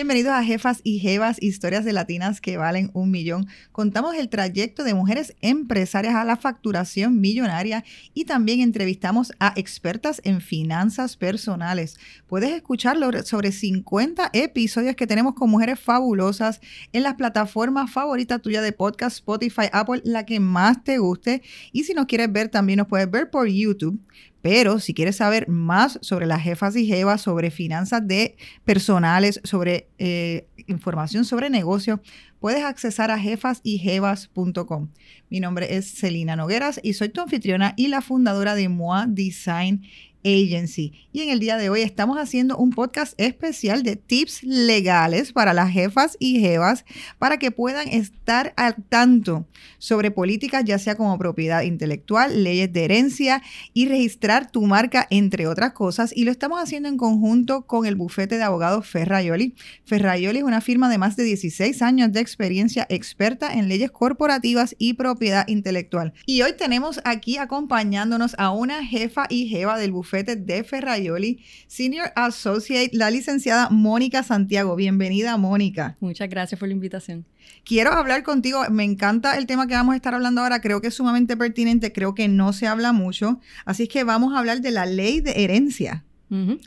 Bienvenidos a Jefas y Jevas, historias de latinas que valen un millón. Contamos el trayecto de mujeres empresarias a la facturación millonaria y también entrevistamos a expertas en finanzas personales. Puedes escucharlo sobre 50 episodios que tenemos con mujeres fabulosas en las plataformas favoritas tuyas de podcast, Spotify, Apple, la que más te guste. Y si nos quieres ver, también nos puedes ver por YouTube. Pero si quieres saber más sobre las jefas y jevas, sobre finanzas de personales, sobre eh, información sobre negocios, puedes accesar a jefasyjevas.com. Mi nombre es Celina Nogueras y soy tu anfitriona y la fundadora de MOA Design Agency. Y en el día de hoy estamos haciendo un podcast especial de tips legales para las jefas y jevas para que puedan estar al tanto sobre políticas, ya sea como propiedad intelectual, leyes de herencia y registrar tu marca, entre otras cosas. Y lo estamos haciendo en conjunto con el bufete de abogados Ferrayoli. Ferrayoli es una firma de más de 16 años de experiencia experta en leyes corporativas y propiedad intelectual. Y hoy tenemos aquí acompañándonos a una jefa y jeva del bufete de Ferrayoli, Senior Associate, la licenciada Mónica Santiago. Bienvenida, Mónica. Muchas gracias por la invitación. Quiero hablar contigo, me encanta el tema que vamos a estar hablando ahora, creo que es sumamente pertinente, creo que no se habla mucho, así es que vamos a hablar de la ley de herencia.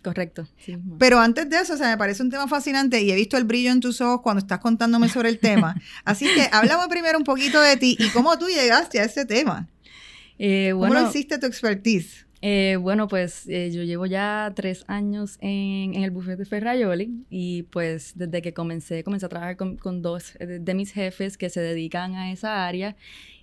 correcto. Pero antes de eso, o sea, me parece un tema fascinante y he visto el brillo en tus ojos cuando estás contándome sobre el tema. Así que háblame primero un poquito de ti y cómo tú llegaste a ese tema. Eh, ¿Cómo lo hiciste tu expertise? Eh, bueno, pues eh, yo llevo ya tres años en, el bufete Ferrayoli y pues desde que comencé, comencé a trabajar con, dos eh, de, mis jefes que se dedican a esa área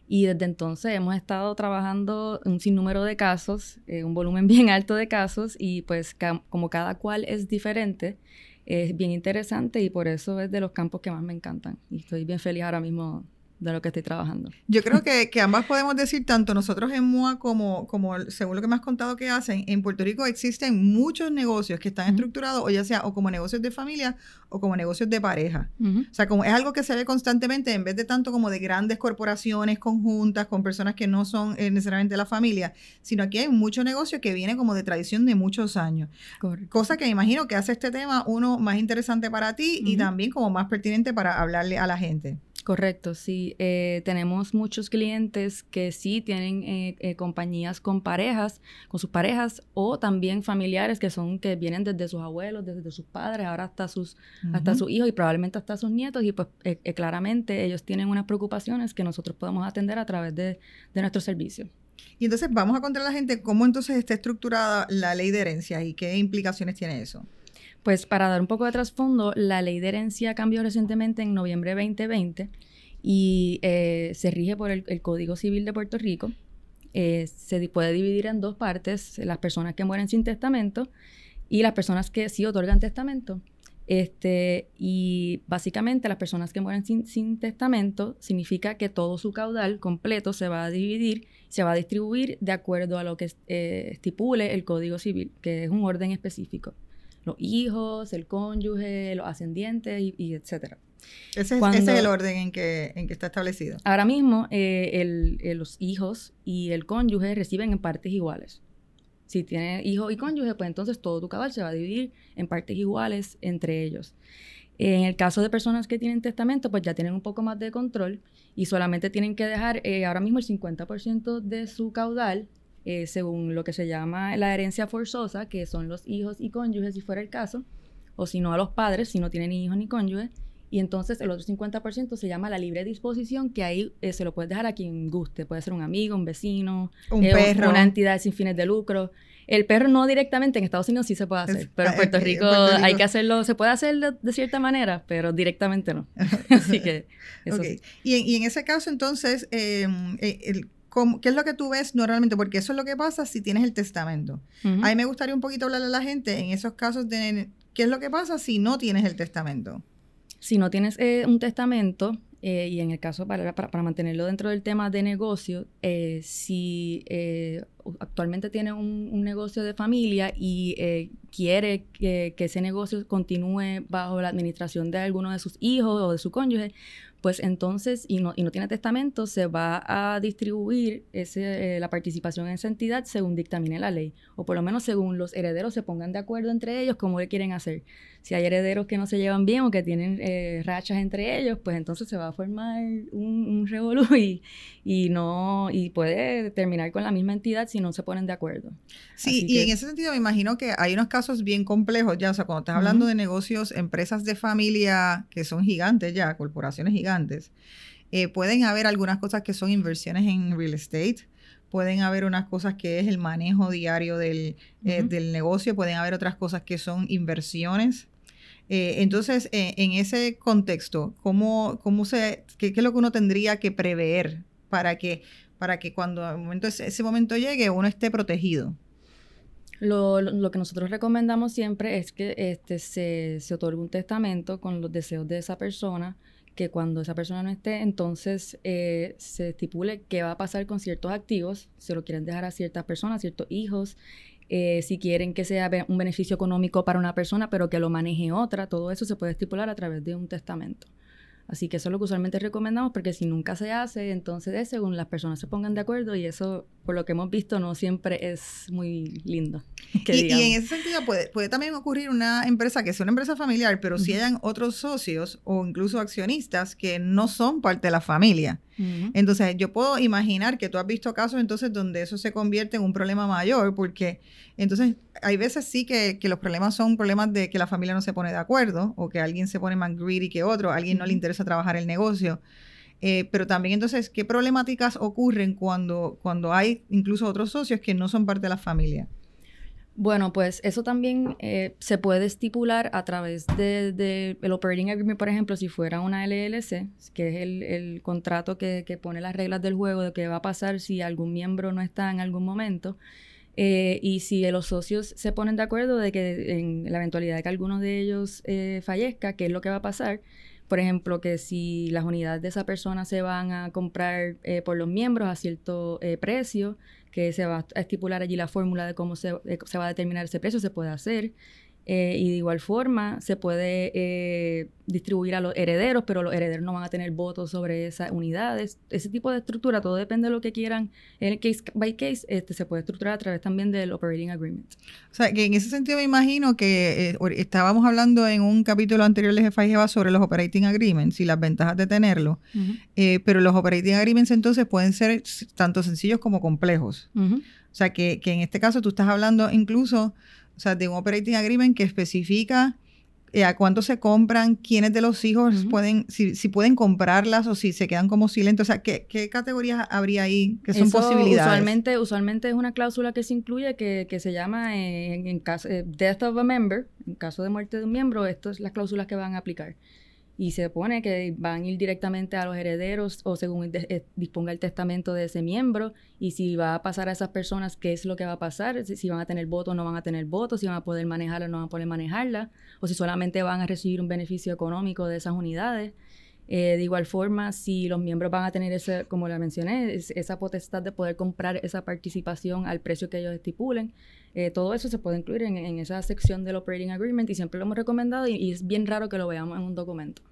y desde entonces hemos estado trabajando un sinnúmero de casos, un volumen bien alto de casos y pues como cada cual es diferente, es bien interesante y por eso es de los campos que más me encantan y estoy bien feliz ahora mismo de lo que estoy trabajando. Yo creo que, que, ambas podemos decir, tanto nosotros en MUA como, como según lo que me has contado que hacen, en Puerto Rico existen muchos negocios que están estructurados, o ya sea o como negocios de familia o como negocios de pareja. O sea, como es algo que se ve constantemente, en vez de tanto como de grandes corporaciones conjuntas con personas que no son eh, necesariamente la familia, sino aquí hay mucho negocio que viene como de tradición de muchos años. Cosa que me imagino que hace este tema uno más interesante para ti y también como más pertinente para hablarle a la gente. Correcto, sí. Eh, tenemos muchos clientes que sí tienen eh, eh, compañías con parejas, con sus parejas, o también familiares que son, que vienen desde sus abuelos, desde sus padres, ahora hasta sus, hasta sus hijos y probablemente hasta sus nietos, y pues claramente ellos tienen unas preocupaciones que nosotros podemos atender a través de, de nuestro servicio. Y entonces vamos a contar a la gente cómo entonces está estructurada la ley de herencia y qué implicaciones tiene eso. Pues para dar un poco de trasfondo, la ley de herencia cambió recientemente en noviembre 2020 y eh, se rige por el, Código Civil de Puerto Rico. Eh, se puede dividir en dos partes, las personas que mueren sin testamento y las personas que sí otorgan testamento. Este, y básicamente las personas que mueren sin, testamento significa que todo su caudal completo se va a dividir, se va a distribuir de acuerdo a lo que eh, estipule el Código Civil, que es un orden específico los hijos, el cónyuge, los ascendientes y, etcétera. Ese es, el orden en que, en que está establecido. Ahora mismo, eh, eh, los hijos y el cónyuge reciben en partes iguales. Si tienes hijo y cónyuge, pues entonces todo tu cabal se va a dividir en partes iguales entre ellos. En el caso de personas que tienen testamento, pues ya tienen un poco más de control y solamente tienen que dejar eh, ahora mismo el 50% de su caudal eh, según lo que se llama la herencia forzosa, que son los hijos y cónyuges, si fuera el caso, o si no a los padres, si no tienen ni hijos ni cónyuges. Y entonces el otro 50% se llama la libre disposición, que ahí eh, se lo puedes dejar a quien guste. Puede ser un amigo, un vecino, un eh, perro. una entidad sin fines de lucro. El perro no directamente, en Estados Unidos sí se puede hacer, pero en Puerto, Rico, hay que hacerlo, se puede hacer de, cierta manera, pero directamente no. Así que eso y, en, y, en, ese caso entonces, em, el ¿Qué es lo que tú ves normalmente? Porque eso es lo que pasa si tienes el testamento. A mí me gustaría un poquito hablarle a la gente en esos casos de qué es lo que pasa si no tienes el testamento. Si no tienes eh, un testamento, eh, y en el caso para, para, mantenerlo dentro del tema de negocio, eh, si actualmente tiene un, negocio de familia y quiere que, que, ese negocio continúe bajo la administración de alguno de sus hijos o de su cónyuge, pues entonces, y no, y no tiene testamento, se va a distribuir ese, eh, la participación en esa entidad según dictamine la ley, o por lo menos según los herederos se pongan de acuerdo entre ellos cómo le quieren hacer. Si hay herederos que no se llevan bien o que tienen eh, rachas entre ellos, pues entonces se va a formar un, un revolú y, y, no, y puede terminar con la misma entidad si no se ponen de acuerdo. Sí, y en ese sentido me imagino que hay unos casos bien complejos ya, o sea, cuando estás hablando de negocios, empresas de familia que son gigantes ya, corporaciones gigantes, eh, pueden haber algunas cosas que son inversiones en real estate, pueden haber unas cosas que es el manejo diario del, eh, negocio, pueden haber otras cosas que son inversiones. Eh, entonces, en ese contexto, ¿cómo, cómo se, qué, es lo que uno tendría que prever para que, para que cuando momento, ese, momento llegue uno esté protegido? Lo, lo, que nosotros recomendamos siempre es que este, se, se otorgue un testamento con los deseos de esa persona que cuando esa persona no esté, entonces eh, se estipule qué va a pasar con ciertos activos, se lo quieren dejar a ciertas personas, ciertos hijos, eh, si quieren que sea un beneficio económico para una persona, pero que lo maneje otra, todo eso se puede estipular a través de un testamento. Así que eso es lo que usualmente recomendamos porque si nunca se hace, entonces es según las personas se pongan de acuerdo y eso, por lo que hemos visto, no siempre es muy lindo. y, en ese sentido puede, puede también ocurrir una empresa que sea una empresa familiar, pero si hayan otros socios o incluso accionistas que no son parte de la familia. Entonces, yo puedo imaginar que tú has visto casos entonces donde eso se convierte en un problema mayor, porque entonces hay veces sí que, los problemas son problemas de que la familia no se pone de acuerdo o que alguien se pone más greedy que otro, a alguien no le interesa trabajar el negocio. Eh, pero también entonces, ¿qué problemáticas ocurren cuando, cuando hay incluso otros socios que no son parte de la familia? Bueno, pues eso también eh, se puede estipular a través del de, el Operating Agreement, por ejemplo, si fuera una LLC, que es el, contrato que, pone las reglas del juego de qué va a pasar si algún miembro no está en algún momento. Eh, y si los socios se ponen de acuerdo de que en la eventualidad de que alguno de ellos fallezca, ¿qué es lo que va a pasar? Por ejemplo, que si las unidades de esa persona se van a comprar por los miembros a cierto precio, que se va a estipular allí la fórmula de cómo se, se va a determinar ese precio, se puede hacer. Eh, y de igual forma se puede eh, distribuir a los herederos, pero los herederos no van a tener votos sobre esas unidades. Ese tipo de estructura, todo depende de lo que quieran. En el case by case, este, se puede estructurar a través también del operating agreement. O sea, que en ese sentido me imagino que eh, estábamos hablando en un capítulo anterior de Jefa sobre los operating agreements y las ventajas de tenerlo, pero los operating agreements entonces pueden ser tanto sencillos como complejos. O sea, que, que en este caso tú estás hablando incluso o sea, de un operating agreement que especifica eh, a cuánto se compran, quiénes de los hijos pueden, si, si, pueden comprarlas o si se quedan como silentes. O sea, ¿qué, qué categorías habría ahí que son posibilidades? Usualmente, usualmente es una cláusula que se incluye que, que se llama en, en caso de death of a member, en caso de muerte de un miembro, estas son las cláusulas que van a aplicar y se pone que van a ir directamente a los herederos o según eh, disponga el testamento de ese miembro y si va a pasar a esas personas, qué es lo que va a pasar, si, van a tener voto o no van a tener voto, si van a poder manejarla o no van a poder manejarla, o si solamente van a recibir un beneficio económico de esas unidades. Eh, de igual forma, si los miembros van a tener, ese, como la mencioné, esa potestad de poder comprar esa participación al precio que ellos estipulen, eh, todo eso se puede incluir en, esa sección del Operating Agreement y siempre lo hemos recomendado y, es bien raro que lo veamos en un documento.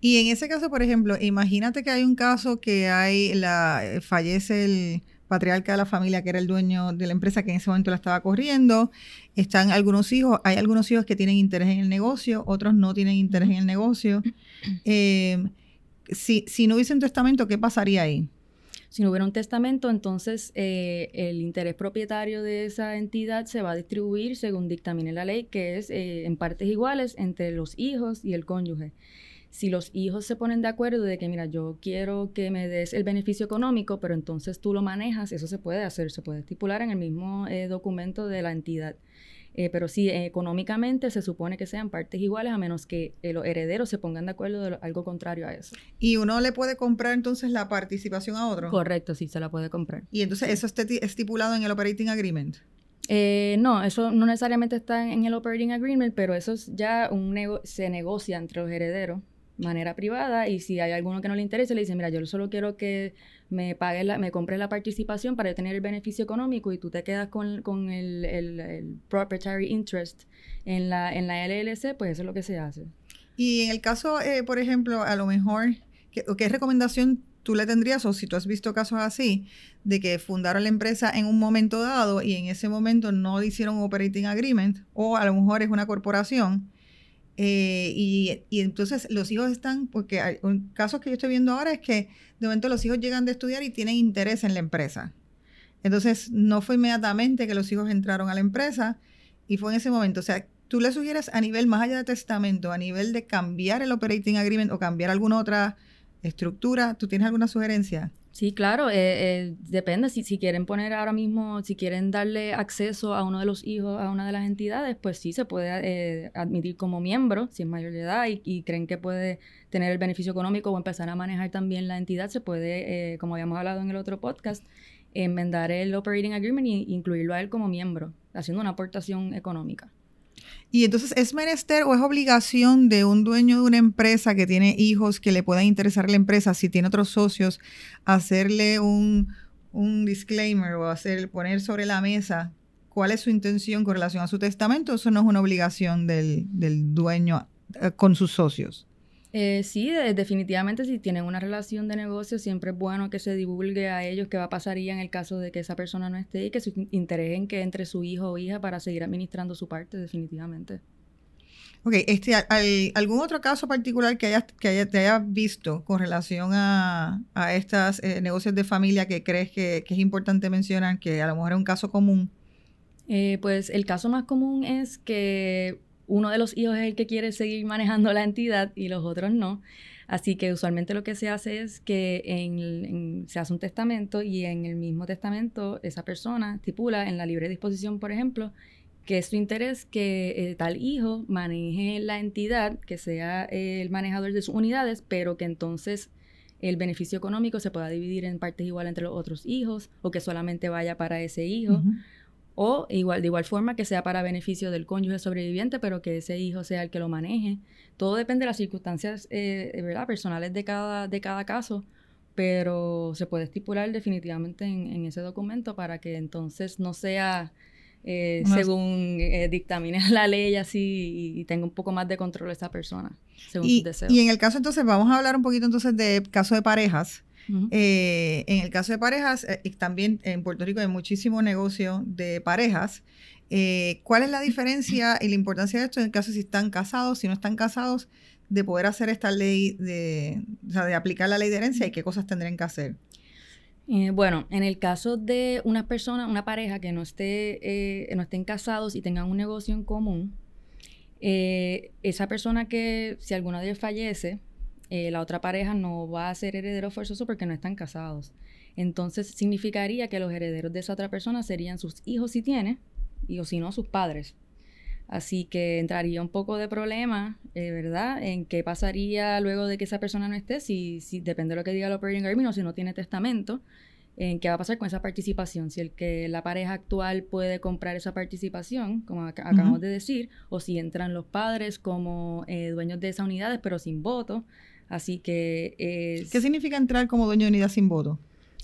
Y en ese caso, por ejemplo, imagínate que hay un caso que hay la fallece el patriarca de la familia que era el dueño de la empresa que en ese momento la estaba corriendo. Están algunos hijos, hay algunos hijos que tienen interés en el negocio, otros no tienen interés en el negocio. Eh, si, si no hubiese un testamento, ¿qué pasaría ahí? Si no hubiera un testamento, entonces eh, el interés propietario de esa entidad se va a distribuir según dictamine la ley, que es eh, en partes iguales entre los hijos y el cónyuge. Si los hijos se ponen de acuerdo de que, mira, yo quiero que me des el beneficio económico, pero entonces tú lo manejas, eso se puede hacer, se puede estipular en el mismo eh, documento de la entidad. Eh, pero sí, económicamente se supone que sean partes iguales a menos que eh, los herederos se pongan de acuerdo de algo contrario a eso. ¿Y uno le puede comprar entonces la participación a otro? Correcto, sí, se la puede comprar. ¿Y entonces eso está estipulado en el Operating Agreement? Eh, no, eso no necesariamente está en el Operating Agreement, pero eso ya un se negocia entre los herederos manera privada y si hay alguno que no le interese, le dice, mira, yo solo quiero que me pague la, me compres la participación para tener el beneficio económico y tú te quedas con, con el, el, proprietary interest en la, en la LLC, pues eso es lo que se hace. Y en el caso, eh, por ejemplo, a lo mejor, ¿qué, ¿qué recomendación tú le tendrías, o si tú has visto casos así, de que fundaron la empresa en un momento dado y en ese momento no hicieron un operating agreement, o a lo mejor es una corporación, eh, y, entonces los hijos están, porque hay un caso que yo estoy viendo ahora es que de momento los hijos llegan de estudiar y tienen interés en la empresa. Entonces no fue inmediatamente que los hijos entraron a la empresa y fue en ese momento. O sea, tú le sugieres a nivel más allá de testamento, a nivel de cambiar el operating agreement o cambiar alguna otra estructura, ¿tú tienes alguna sugerencia? Sí, claro, eh, eh, depende. Si, si quieren poner ahora mismo, si quieren darle acceso a uno de los hijos a una de las entidades, pues sí se puede eh, admitir como miembro, si es mayor de edad y, creen que puede tener el beneficio económico o empezar a manejar también la entidad, se puede, como habíamos hablado en el otro podcast, enmendar el Operating Agreement e incluirlo a él como miembro, haciendo una aportación económica. Y entonces, ¿es menester o es obligación de un dueño de una empresa que tiene hijos que le puedan interesar la empresa, si tiene otros socios, hacerle un, disclaimer o hacer, poner sobre la mesa cuál es su intención con relación a su testamento? Eso no es una obligación del, del dueño eh, con sus socios. Eh, sí, definitivamente si tienen una relación de negocio, siempre es bueno que se divulgue a ellos qué va a pasaría en el caso de que esa persona no esté y que se interesen que entre su hijo o hija para seguir administrando su parte, definitivamente. Ok, este, ¿algún otro caso particular que, hayas, que te hayas visto con relación a, a estos eh, negocios de familia que crees que, es importante mencionar, que a lo mejor es un caso común? Eh, pues el caso más común es que uno de los hijos es el que quiere seguir manejando la entidad y los otros no. Así que usualmente lo que se hace es que en, se hace un testamento y en el mismo testamento esa persona estipula en la libre disposición, por ejemplo, que es su interés que eh, tal hijo maneje la entidad, que sea el manejador de sus unidades, pero que entonces el beneficio económico se pueda dividir en partes igual entre los otros hijos o que solamente vaya para ese hijo o igual, de igual forma que sea para beneficio del cónyuge sobreviviente, pero que ese hijo sea el que lo maneje. Todo depende de las circunstancias eh, ¿verdad? personales de cada, de cada caso, pero se puede estipular definitivamente en, ese documento para que entonces no sea eh, según eh, dictamine la ley así y, tenga un poco más de control esa persona, según sus deseos. Y en el caso entonces, vamos a hablar un poquito entonces de caso de parejas. Eh, en el caso de parejas, eh, y también en Puerto Rico hay muchísimo negocio de parejas. Eh, ¿Cuál es la diferencia y la importancia de esto en el caso si están casados, si no están casados, de poder hacer esta ley, de, o sea, de aplicar la ley de herencia y qué cosas tendrían que hacer? bueno, en el caso de una persona, una pareja que no, esté, no estén casados y tengan un negocio en común, esa persona que si alguno de ellos fallece, eh, la otra pareja no va a ser heredero forzoso porque no están casados. Entonces significaría que los herederos de esa otra persona serían sus hijos si tiene, y o si no, sus padres. Así que entraría un poco de problema, eh, ¿verdad? En qué pasaría luego de que esa persona no esté, si, si depende de lo que diga el operating agreement o si no tiene testamento, en qué va a pasar con esa participación, si el que la pareja actual puede comprar esa participación, como acabamos de decir, o si entran los padres como eh, dueños de esas unidades pero sin voto, Así que... ¿Qué significa entrar como dueño de unidad sin voto?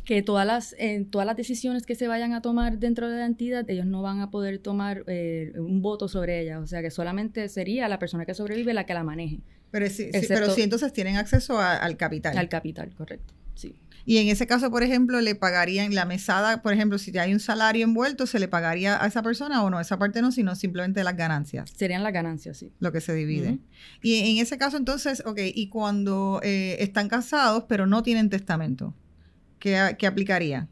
que todas las, todas las decisiones que se vayan a tomar dentro de la entidad, ellos no van a poder tomar eh, un voto sobre ella. O sea, que solamente sería la persona que sobrevive la que la maneje. Pero sí, pero sí entonces tienen acceso al capital. Al capital, correcto. Sí. Y en ese caso, por ejemplo, le pagarían la mesada, por ejemplo, si hay un salario envuelto, ¿se le pagaría a esa persona o no? Esa parte no, sino simplemente las ganancias. Serían las ganancias, sí. Lo que se divide. Y en ese caso, entonces, ok, y cuando eh, están casados, pero no tienen testamento, ¿qué, aplicaría?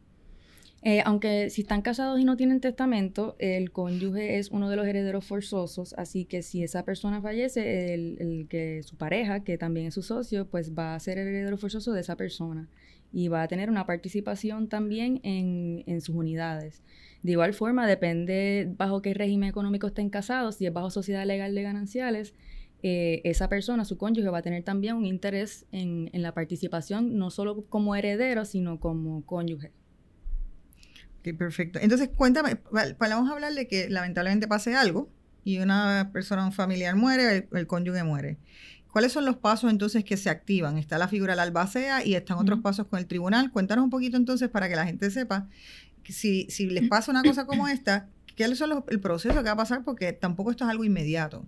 Eh, aunque si están casados y no tienen testamento, el cónyuge es uno de los herederos forzosos, así que si esa persona fallece, el, que su pareja, que también es su socio, pues va a ser el heredero forzoso de esa persona y va a tener una participación también en, sus unidades. De igual forma, depende bajo qué régimen económico estén casados, si es bajo sociedad legal de gananciales, eh, esa persona, su cónyuge, va a tener también un interés en, la participación, no solo como heredero, sino como cónyuge. Ok, perfecto. Entonces, cuéntame, vamos a hablar de que lamentablemente pase algo y una persona, un familiar muere, el, el cónyuge muere. ¿Cuáles son los pasos entonces que se activan? Está la figura de la albacea y están otros pasos con el tribunal. Cuéntanos un poquito entonces para que la gente sepa si, si les pasa una cosa como esta, ¿qué es el proceso que va a pasar? Porque tampoco esto es algo inmediato.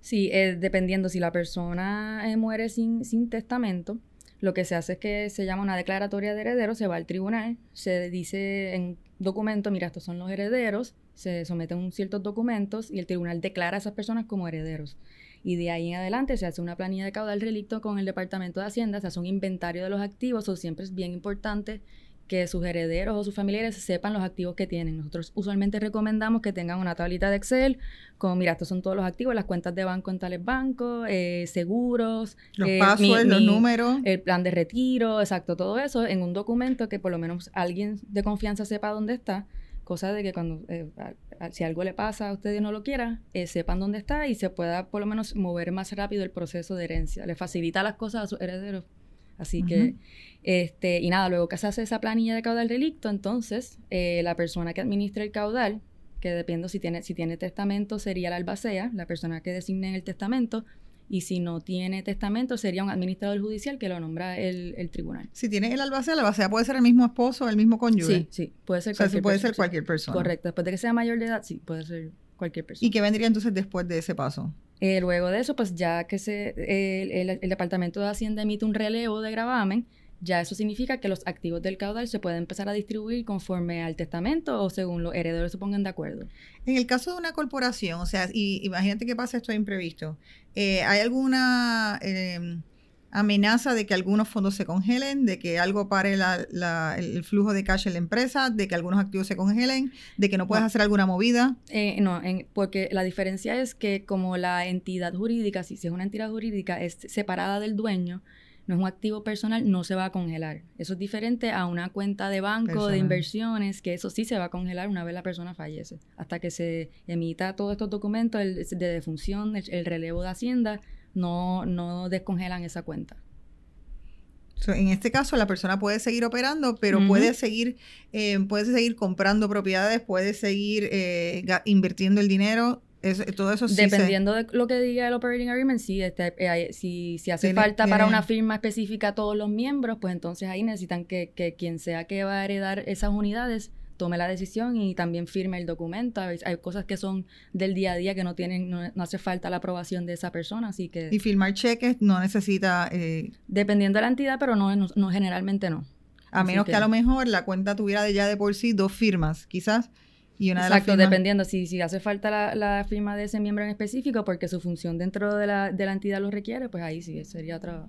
Sí, eh, dependiendo si la persona eh, muere sin, sin testamento, lo que se hace es que se llama una declaratoria de herederos, se va al tribunal, se dice en documento, mira, estos son los herederos, se someten ciertos documentos y el tribunal declara a esas personas como herederos. Y de ahí en adelante se hace una planilla de caudal relicto con el Departamento de Hacienda, se hace un inventario de los activos, o siempre es bien importante que sus herederos o sus familiares sepan los activos que tienen. Nosotros usualmente recomendamos que tengan una tablita de Excel con, mira, estos son todos los activos, las cuentas de banco en tales bancos, eh, seguros, los eh, passwords, los números, el plan de retiro, exacto, todo eso en un documento que por lo menos alguien de confianza sepa dónde está, cosa de que cuando, eh, si algo le pasa a usted y no lo quiera, sepan dónde está y se pueda por lo menos mover más rápido el proceso de herencia. Le facilita las cosas a sus herederos. Así que este, y nada, luego que se hace esa planilla de caudal delicto, entonces eh, la persona que administra el caudal, que depende si tiene, si tiene testamento, sería la albacea, la persona que designe el testamento, y si no tiene testamento, sería un administrador judicial que lo nombra el, tribunal. Si tiene el albacea, la albacea puede ser el mismo esposo, el mismo cónyuge. Sí, sí, puede ser cualquier puede ser cualquier persona. Correcto, después de que sea mayor de edad, sí, puede ser cualquier persona. ¿Y qué vendría entonces después de ese paso? Eh, luego de eso, pues ya que se, el, el, Departamento de Hacienda emite un relevo de gravamen, ya eso significa que los activos del caudal se pueden empezar a distribuir conforme al testamento o según los herederos se pongan de acuerdo. En el caso de una corporación, o sea, y, imagínate que pasa esto imprevisto, eh, ¿hay alguna em, amenaza de que algunos fondos se congelen, de que algo pare el flujo de cash en la empresa, de que algunos activos se congelen, de que no puedas hacer alguna movida? Eh, no, porque la diferencia es que como la entidad jurídica, si es una entidad jurídica, es separada del dueño, no es un activo personal, no se va a congelar. Eso es diferente a una cuenta de banco, de inversiones, que eso sí se va a congelar una vez la persona fallece. Hasta que se emita todos estos documentos de defunción, el, relevo de Hacienda, no, no descongelan esa cuenta. en este caso, la persona puede seguir operando, pero puede seguir, eh, puede seguir comprando propiedades, puede seguir eh, invirtiendo el dinero todo eso sí Dependiendo de lo que diga el operating agreement, si, este, eh, si, si, hace falta para una firma específica a todos los miembros, pues entonces ahí necesitan que, que, quien sea que va a heredar esas unidades tome la decisión y también firme el documento. Hay, cosas que son del día a día que no tienen, no, hace falta la aprobación de esa persona, así que... Y firmar cheques no necesita... Eh, dependiendo de la entidad, pero no, no, generalmente no. A menos que, a lo mejor la cuenta tuviera de ya de por sí dos firmas, quizás Exacto, dependiendo si, si hace falta la, firma de ese miembro en específico porque su función dentro de la, de la entidad lo requiere, pues ahí sí sería otra.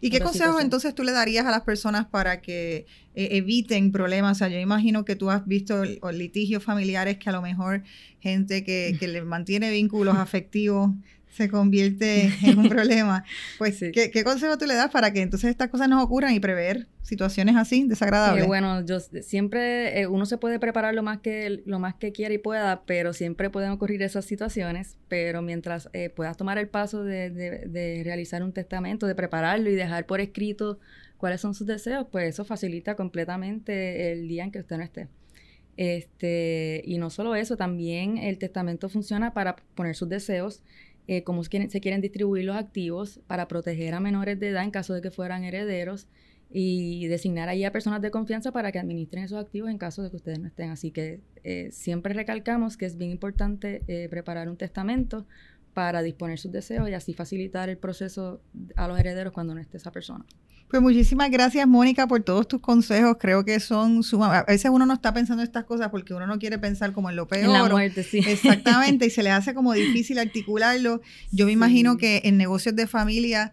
¿Y qué consejos entonces tú le darías a las personas para que eh, eviten problemas? O sea, yo imagino que tú has visto litigios familiares que a lo mejor gente que, que le mantiene vínculos afectivos se convierte en un problema. Pues, ¿qué, ¿qué, consejo tú le das para que entonces estas cosas no ocurran y prever situaciones así desagradables? bueno, yo siempre, eh, uno se puede preparar lo más que lo más que quiera y pueda, pero siempre pueden ocurrir esas situaciones. Pero mientras eh, puedas tomar el paso de, de, realizar un testamento, de prepararlo y dejar por escrito cuáles son sus deseos, pues eso facilita completamente el día en que usted no esté. Este, y no solo eso, también el testamento funciona para poner sus deseos eh, cómo se quieren, distribuir los activos para proteger a menores de edad en caso de que fueran herederos y designar ahí a personas de confianza para que administren esos activos en caso de que ustedes no estén. Así que eh, siempre recalcamos que es bien importante eh, preparar un testamento para disponer sus deseos y así facilitar el proceso a los herederos cuando no esté esa persona. Pues muchísimas gracias, Mónica, por todos tus consejos. Creo que son sumamente. A veces uno no está pensando en estas cosas porque uno no quiere pensar como en lo peor. En la muerte, sí. Exactamente, y se le hace como difícil articularlo. Yo me imagino que en negocios de familia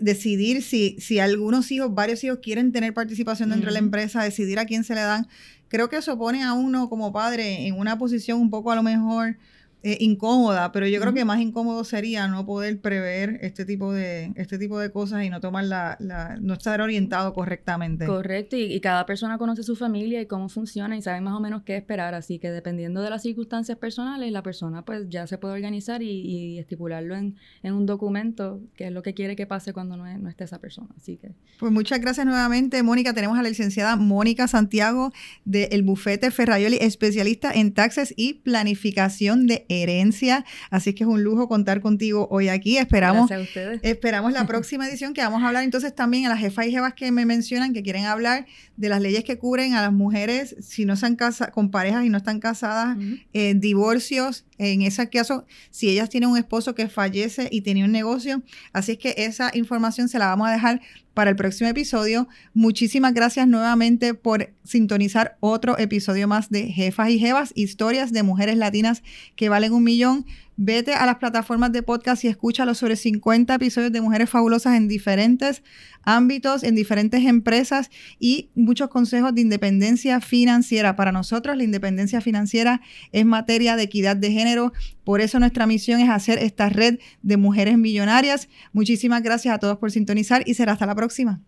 decidir si, si algunos hijos, varios hijos quieren tener participación dentro de la empresa, decidir a quién se le dan, creo que eso pone a uno como padre en una posición un poco a lo mejor eh, incómoda, pero yo creo que más incómodo sería no poder prever este tipo de, este tipo de cosas y no tomar la, la no estar orientado correctamente. Correcto, y, cada persona conoce su familia y cómo funciona y sabe más o menos qué esperar, así que dependiendo de las circunstancias personales, la persona pues ya se puede organizar y, estipularlo en, en, un documento, que es lo que quiere que pase cuando no, no esté esa persona, así que. Pues muchas gracias nuevamente, Mónica. Tenemos a la licenciada Mónica Santiago del bufete Ferrayoli, especialista en taxes y planificación de herencia. Así que es un lujo contar contigo hoy aquí. Esperamos, a ustedes. esperamos la próxima edición que vamos a hablar entonces también a las jefas y jefas que me mencionan que quieren hablar de las leyes que cubren a las mujeres si no se han casado con parejas y no están casadas, eh, divorcios, en ese caso, si ellas tienen un esposo que fallece y tenía un negocio. Así es que esa información se la vamos a dejar para el próximo episodio. Muchísimas gracias nuevamente por sintonizar otro episodio más de Jefas y Jevas, historias de mujeres latinas que valen un millón. Vete a las plataformas de podcast y escucha los sobre 50 episodios de mujeres fabulosas en diferentes ámbitos, en diferentes empresas y muchos consejos de independencia financiera. Para nosotros la independencia financiera es materia de equidad de género. Por eso nuestra misión es hacer esta red de mujeres millonarias. Muchísimas gracias a todos por sintonizar y será hasta la próxima.